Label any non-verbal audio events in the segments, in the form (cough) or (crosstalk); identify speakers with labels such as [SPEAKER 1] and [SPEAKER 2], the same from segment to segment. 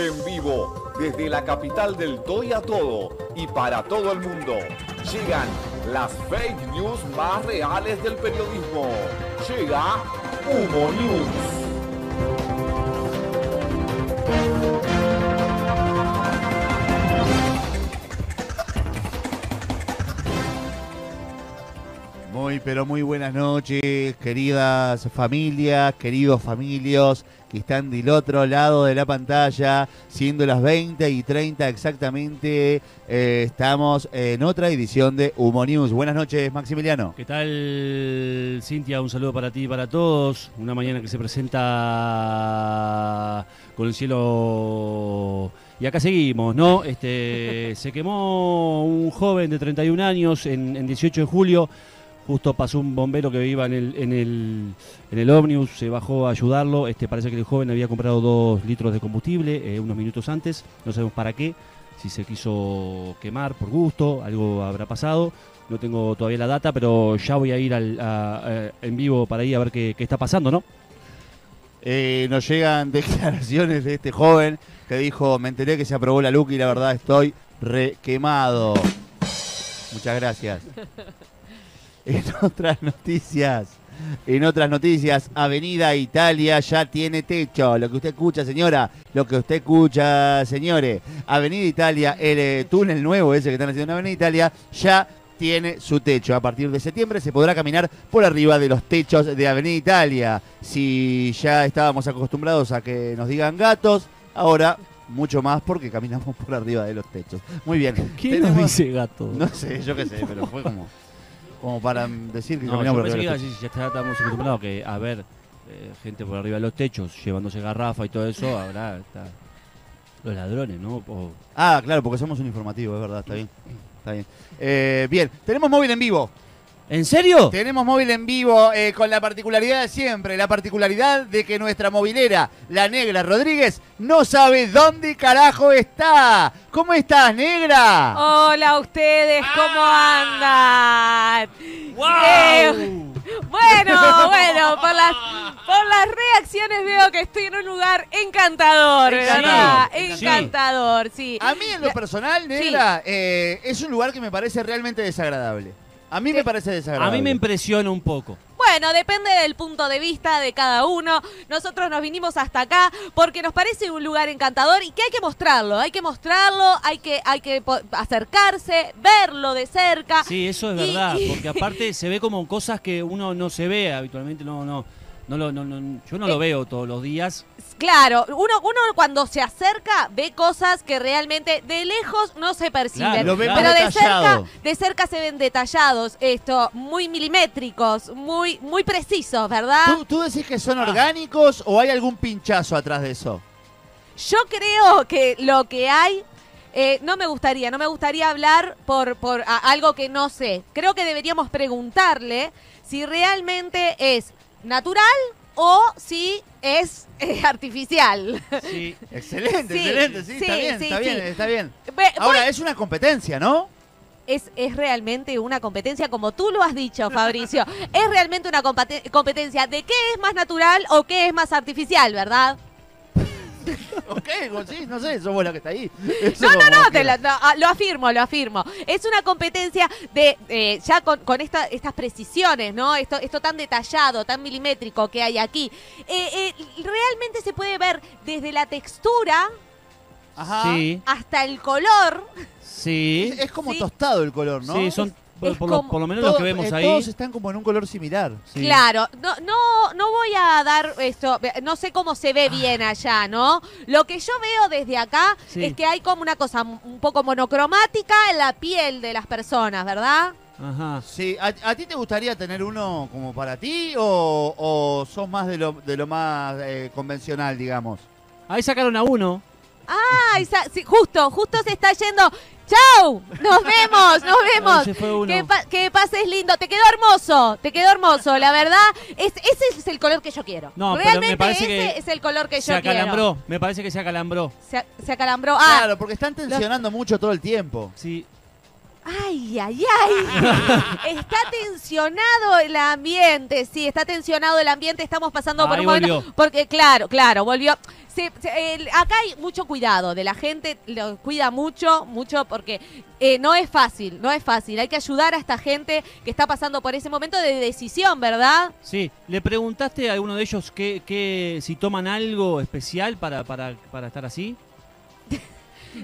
[SPEAKER 1] En vivo, desde la capital del Toy a Todo y para todo el mundo, llegan las fake news más reales del periodismo. Llega Humo News.
[SPEAKER 2] Pero muy buenas noches, queridas familias, queridos familios que están del otro lado de la pantalla, siendo las 20 y 30 exactamente. eh, estamos en otra edición de Humo News. Buenas noches, Maximiliano.
[SPEAKER 3] ¿Qué tal, Cintia? Un saludo para ti y para todos. Una mañana que se presenta con el cielo... Y acá seguimos, ¿no? Este, se quemó un joven de 31 años en, en 18 de julio. Justo pasó un bombero que iba en el, en el, en el ómnibus, se bajó a ayudarlo. Este, parece que el joven había comprado dos litros de combustible eh, unos minutos antes. No sabemos para qué. Si se quiso quemar por gusto, algo habrá pasado. No tengo todavía la data, pero ya voy a ir al, a- a- en vivo para ahí a ver qué, qué está pasando, ¿no?
[SPEAKER 2] Eh, nos llegan (laughs) declaraciones de este joven que dijo, me enteré que se aprobó la LUC y la verdad estoy requemado. Muchas gracias. (laughs) (laughs) En otras noticias, en otras noticias, Avenida Italia ya tiene techo. Lo que usted escucha, señora, lo que usted escucha, señores. Avenida Italia, el eh, túnel nuevo ese que están haciendo en Avenida Italia, ya tiene su techo. A partir de septiembre se podrá caminar por arriba de los techos de Avenida Italia. Si ya estábamos acostumbrados a que nos digan gatos, ahora mucho más porque caminamos (laughs) por arriba de los techos. Muy bien.
[SPEAKER 3] ¿Quién nos dice gato?
[SPEAKER 2] No sé, yo qué sé, pero fue como, como para decir que
[SPEAKER 3] No, yo
[SPEAKER 2] por
[SPEAKER 3] pensé que
[SPEAKER 2] arriba
[SPEAKER 3] iba a
[SPEAKER 2] de los
[SPEAKER 3] decir, ya acostumbrados que a ver eh, gente por arriba de los techos llevándose garrafa y todo eso, (laughs) ahora está los ladrones, ¿no? O-
[SPEAKER 2] Ah, claro, porque somos un informativo, es verdad, está bien. Está bien. Eh, bien, tenemos móvil en vivo.
[SPEAKER 3] ¿En serio?
[SPEAKER 2] Tenemos móvil en vivo eh, con la particularidad de siempre, la particularidad de que nuestra movilera, la negra Rodríguez, no sabe dónde carajo está. ¿Cómo estás, negra?
[SPEAKER 4] Hola ustedes, ¿cómo andan? Eh, bueno, (laughs) bueno, por las, por las reacciones veo que estoy en un lugar encantador, ¿verdad?
[SPEAKER 2] Encantador.
[SPEAKER 4] Encantador, sí.
[SPEAKER 2] A mí en lo personal, negra, eh, es un lugar que me parece realmente desagradable. A mí me parece
[SPEAKER 3] A
[SPEAKER 2] desagradable.
[SPEAKER 3] mí me impresiona un poco.
[SPEAKER 4] Bueno, depende del punto de vista de cada uno. Nosotros nos vinimos hasta acá porque nos parece un lugar encantador y que hay que mostrarlo, hay que mostrarlo, hay que, hay que acercarse, verlo de cerca.
[SPEAKER 3] Sí, eso es
[SPEAKER 4] Y-
[SPEAKER 3] verdad,
[SPEAKER 4] y-
[SPEAKER 3] porque aparte se ve como cosas que uno no se ve habitualmente, no, no, no, lo- no, no- yo no
[SPEAKER 4] Eh,
[SPEAKER 3] lo veo todos los días.
[SPEAKER 4] Claro, uno, uno cuando se acerca ve cosas que realmente de lejos no se perciben.
[SPEAKER 3] Claro,
[SPEAKER 2] Lo ve
[SPEAKER 4] pero de
[SPEAKER 2] detallado.
[SPEAKER 4] cerca, de cerca se ven detallados, esto, muy milimétricos, muy, muy precisos, ¿verdad?
[SPEAKER 2] ¿Tú, tú decís que son orgánicos o hay algún pinchazo atrás de eso?
[SPEAKER 4] Yo creo que lo que hay, eh, no me gustaría, no me gustaría hablar por, por a- algo que no sé. Creo que deberíamos preguntarle si realmente es natural o si es eh, artificial.
[SPEAKER 3] Sí.
[SPEAKER 2] Excelente,
[SPEAKER 4] Sí,
[SPEAKER 2] excelente, sí,
[SPEAKER 4] sí,
[SPEAKER 2] está bien,
[SPEAKER 4] sí,
[SPEAKER 2] está bien, está bien.
[SPEAKER 4] Ve-
[SPEAKER 2] Ahora, es una competencia, ¿no?
[SPEAKER 4] es, es realmente una competencia, como tú lo has dicho, Fabricio. es realmente una competencia de qué es más natural o qué es más artificial, ¿verdad? (laughs)
[SPEAKER 2] Ok, sí, no sé, sos vos la que está ahí. (laughs) Eso
[SPEAKER 4] No, no, no, te
[SPEAKER 2] quieras.
[SPEAKER 4] lo, no, ah, lo afirmo, lo afirmo. Es una competencia de, eh, ya con, con esta- estas precisiones, ¿no? Esto, esto tan detallado, tan milimétrico que hay aquí. Eh, eh, realmente se puede ver desde la textura
[SPEAKER 2] Ajá.
[SPEAKER 3] Sí,
[SPEAKER 4] hasta el color.
[SPEAKER 3] sí,
[SPEAKER 2] Es, es como
[SPEAKER 4] Sí.
[SPEAKER 2] tostado el color, ¿no?
[SPEAKER 3] sí, son por, lo, por lo menos
[SPEAKER 2] Todo-
[SPEAKER 3] los que vemos
[SPEAKER 2] eh,
[SPEAKER 3] ahí.
[SPEAKER 2] Todos están como en un color similar.
[SPEAKER 3] sí.
[SPEAKER 4] Claro, no, no, no voy a dar esto, no sé cómo se ve bien allá, ¿no? Lo que yo veo desde acá
[SPEAKER 3] Sí.
[SPEAKER 4] es que hay como una cosa un poco monocromática en la piel de las personas, ¿verdad?
[SPEAKER 3] Ajá.
[SPEAKER 2] Sí, ¿a, a ti te gustaría tener uno como para ti o, o sos más de lo, de lo más eh, convencional, digamos?
[SPEAKER 3] Ahí sacaron a uno.
[SPEAKER 4] Ah, esa- sí, justo, justo se está yendo. ¡Chau! Nos vemos, nos vemos.
[SPEAKER 3] Ahí se fue uno.
[SPEAKER 4] Que, pa- que pases lindo. Te quedó hermoso, te quedó hermoso, la verdad. Es, ese es el color que yo quiero.
[SPEAKER 3] No, pero me
[SPEAKER 4] Realmente
[SPEAKER 3] parece
[SPEAKER 4] ese
[SPEAKER 3] que
[SPEAKER 4] es el color que
[SPEAKER 3] Se
[SPEAKER 4] yo
[SPEAKER 3] acalambró, me parece que se acalambró.
[SPEAKER 4] quiero. Se, se acalambró. Ah,
[SPEAKER 2] claro, porque están tensionando mucho todo el tiempo.
[SPEAKER 3] Sí.
[SPEAKER 4] Ay, ay, ay. (laughs) está tensionado el ambiente, sí, está tensionado el ambiente. Estamos pasando por
[SPEAKER 3] Ahí
[SPEAKER 4] un momento.
[SPEAKER 3] volvió.
[SPEAKER 4] Porque, claro, claro, volvió. Se- se- el- acá hay mucho cuidado de la gente, lo cuida mucho, mucho porque eh, no es fácil, no es fácil. Hay que ayudar a esta gente que está pasando por ese momento de decisión, ¿verdad?
[SPEAKER 3] Sí, ¿le preguntaste a alguno de ellos que, que si toman algo especial para, para, para estar así?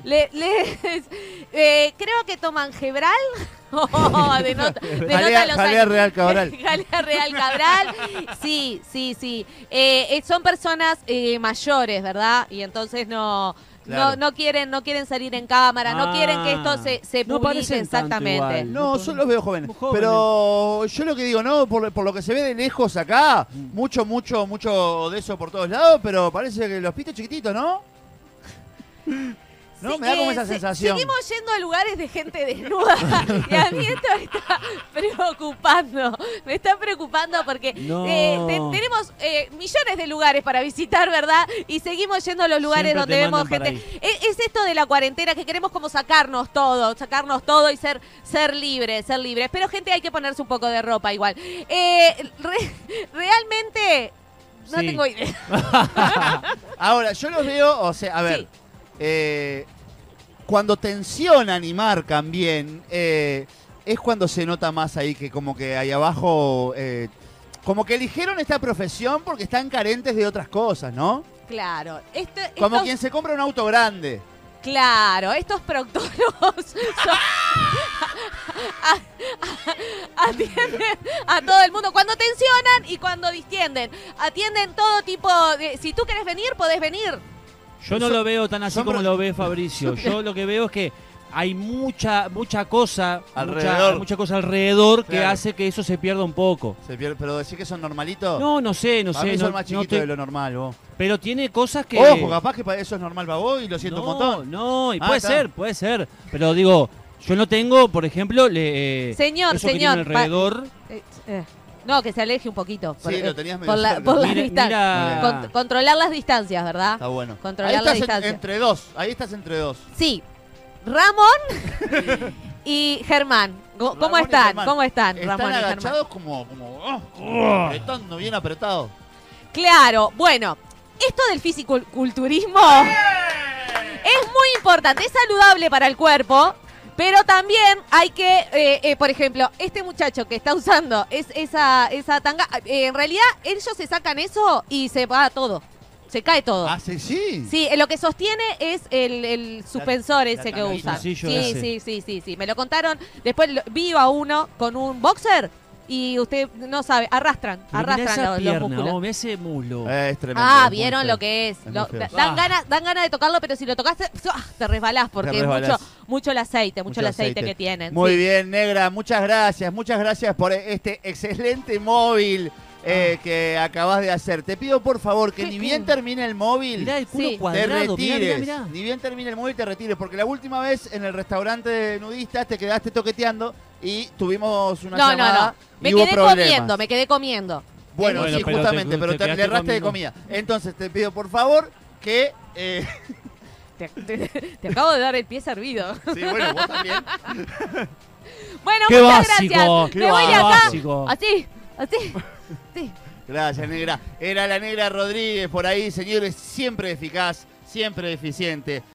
[SPEAKER 4] Le, les- (laughs) eh, creo que toman Gebral. (laughs) Oh, denota, (laughs) denota
[SPEAKER 2] Jalea-
[SPEAKER 4] los
[SPEAKER 2] jalea
[SPEAKER 4] años.
[SPEAKER 2] Real Cabral.
[SPEAKER 4] Jalea Real Cabral. Sí, sí, sí. Eh, eh, son personas eh, mayores, ¿verdad? Y entonces no.
[SPEAKER 2] Claro.
[SPEAKER 4] No, no quieren, no quieren salir en cámara, no
[SPEAKER 3] Ah.
[SPEAKER 4] quieren que esto se, se
[SPEAKER 3] No
[SPEAKER 4] publique
[SPEAKER 3] tanto
[SPEAKER 4] exactamente.
[SPEAKER 3] igual.
[SPEAKER 2] No, yo los veo jóvenes. Pero yo lo que digo, no, por, por lo que se ve de lejos acá,
[SPEAKER 3] Mm.
[SPEAKER 2] mucho, mucho, mucho de eso por todos lados, pero parece que los piste chiquititos, ¿no? No,
[SPEAKER 4] Sí,
[SPEAKER 2] me da como esa
[SPEAKER 4] se-
[SPEAKER 2] sensación.
[SPEAKER 4] Seguimos yendo a lugares de gente desnuda y a mí esto me está preocupando. Me está preocupando porque
[SPEAKER 3] No.
[SPEAKER 4] eh, te- tenemos eh, millones de lugares para visitar, ¿verdad? Y seguimos yendo a los lugares
[SPEAKER 3] Siempre
[SPEAKER 4] donde vemos gente. Es, es esto de la cuarentena que queremos como sacarnos todo, sacarnos todo y ser, ser libres, ser libres. Pero gente hay que ponerse un poco de ropa igual. Eh, re- realmente no
[SPEAKER 3] Sí.
[SPEAKER 4] tengo idea. (laughs)
[SPEAKER 2] Ahora, yo los veo, o sea, a ver,
[SPEAKER 4] Sí.
[SPEAKER 2] Eh, cuando tensionan y marcan bien, eh, es cuando se nota más ahí que como que ahí abajo, eh, como que eligieron esta profesión porque están carentes de otras cosas, ¿no?
[SPEAKER 4] Claro. Este-
[SPEAKER 2] Como quien se compra un auto grande.
[SPEAKER 4] Claro, estos proctólogos (laughs) son- (laughs) atienden a todo el mundo cuando tensionan y cuando distienden. Atienden todo tipo de... Si tú quieres venir, podés venir.
[SPEAKER 3] Yo no lo veo tan así como lo ve Fabricio. (laughs) Yo lo que veo es que hay mucha mucha cosa
[SPEAKER 2] Alrededor.
[SPEAKER 3] mucha, mucha cosa alrededor que hace que eso se pierda un poco.
[SPEAKER 2] Se pierde- pero decir que son normalitos.
[SPEAKER 3] No, no sé, no
[SPEAKER 2] Para
[SPEAKER 3] sé.
[SPEAKER 2] mí
[SPEAKER 3] no-
[SPEAKER 2] son más
[SPEAKER 3] no
[SPEAKER 2] chiquitos
[SPEAKER 3] te-
[SPEAKER 2] de lo normal, vos.
[SPEAKER 3] Pero tiene cosas que.
[SPEAKER 2] Ojo, capaz que para eso es normal para vos y lo siento
[SPEAKER 3] no,
[SPEAKER 2] un montón.
[SPEAKER 3] No, y
[SPEAKER 2] Ah,
[SPEAKER 3] puede
[SPEAKER 2] está.
[SPEAKER 3] ser, puede ser. Pero digo, yo no tengo, por ejemplo, le, eh,
[SPEAKER 4] Señor,
[SPEAKER 3] eso que
[SPEAKER 4] señor, pa-
[SPEAKER 3] alrededor.
[SPEAKER 4] Eh, eh, No, que se aleje un poquito. Por,
[SPEAKER 2] Sí, lo
[SPEAKER 4] eh,
[SPEAKER 2] tenías medio
[SPEAKER 4] por la,
[SPEAKER 2] cerca.
[SPEAKER 4] por las distancias. Con- controlar las distancias, ¿verdad?
[SPEAKER 2] Está bueno.
[SPEAKER 4] Controlar
[SPEAKER 2] ahí
[SPEAKER 4] la
[SPEAKER 2] estás en-
[SPEAKER 4] distancia.
[SPEAKER 2] entre dos. Ahí estás entre dos.
[SPEAKER 4] Sí. Ramón (laughs) y Germán. ¿Cómo
[SPEAKER 2] Ramón y
[SPEAKER 4] están?
[SPEAKER 2] Germán.
[SPEAKER 4] ¿Cómo están,
[SPEAKER 2] Están
[SPEAKER 4] Ramón y Germán?
[SPEAKER 2] agachados como, como oh, apretando, bien apretado.
[SPEAKER 4] Claro, bueno, esto del fisiculturismo es muy importante, es saludable para el cuerpo, pero también hay que, eh, eh, por ejemplo, este muchacho que está usando es, esa, esa tanga, eh, en realidad ellos se sacan eso y se va todo, se cae todo.
[SPEAKER 2] Ah, sí, sí.
[SPEAKER 4] Sí, eh, lo que sostiene es el, el suspensor
[SPEAKER 2] la
[SPEAKER 4] ese que usan. Sí, sí, sí, sí, sí. Me lo contaron. Después lo- vi a uno con un boxer y usted no sabe, arrastran,
[SPEAKER 3] Pero mirá
[SPEAKER 4] arrastran
[SPEAKER 3] esa
[SPEAKER 4] los, los
[SPEAKER 3] pierna,
[SPEAKER 4] músculos.
[SPEAKER 3] vos, mirá ese muslo.
[SPEAKER 2] Eh, es tremendo.
[SPEAKER 4] Ah, vieron lo que es. Lo- dan,
[SPEAKER 3] Ah.
[SPEAKER 4] ganas, dan ganas de tocarlo, pero si lo tocaste, ¡ah! te resbalás porque
[SPEAKER 2] Te
[SPEAKER 4] es mucho, mucho el aceite, mucho,
[SPEAKER 2] Mucho
[SPEAKER 4] el aceite,
[SPEAKER 2] aceite.
[SPEAKER 4] que tienen.
[SPEAKER 2] Muy
[SPEAKER 4] sí.
[SPEAKER 2] bien, negra. Muchas gracias. Muchas gracias por este excelente móvil eh, que acabas de hacer. Te pido por favor que
[SPEAKER 4] ¿Qué-
[SPEAKER 2] ni bien termine el móvil.
[SPEAKER 3] Mirá el culo
[SPEAKER 4] Sí.
[SPEAKER 2] te
[SPEAKER 3] cuadrado, mirá, mirá,
[SPEAKER 2] retires.
[SPEAKER 3] mirá.
[SPEAKER 2] Ni bien termine el móvil, te retires. Porque la última vez en el restaurante de nudistas te quedaste toqueteando y tuvimos una
[SPEAKER 4] No, no,
[SPEAKER 2] llamada
[SPEAKER 4] no. Me
[SPEAKER 2] y hubo
[SPEAKER 4] quedé
[SPEAKER 2] problemas.
[SPEAKER 4] comiendo, me quedé comiendo.
[SPEAKER 2] Bueno,
[SPEAKER 3] Bueno,
[SPEAKER 2] sí,
[SPEAKER 3] pero te-
[SPEAKER 2] justamente,
[SPEAKER 3] te
[SPEAKER 2] pero te, le erraste de comida. Entonces te pido por favor que... eh, (laughs)
[SPEAKER 4] Te, te- te acabo de dar el pie servido.
[SPEAKER 2] sí, bueno, vos también. (laughs)
[SPEAKER 4] Bueno,
[SPEAKER 3] Qué
[SPEAKER 4] muchas
[SPEAKER 3] básico,
[SPEAKER 4] gracias.
[SPEAKER 3] qué
[SPEAKER 4] Me voy de acá.
[SPEAKER 3] básico.
[SPEAKER 4] Así, así. Sí.
[SPEAKER 2] Gracias, negra. Era la negra Rodríguez por ahí, señores, siempre eficaz, siempre eficiente.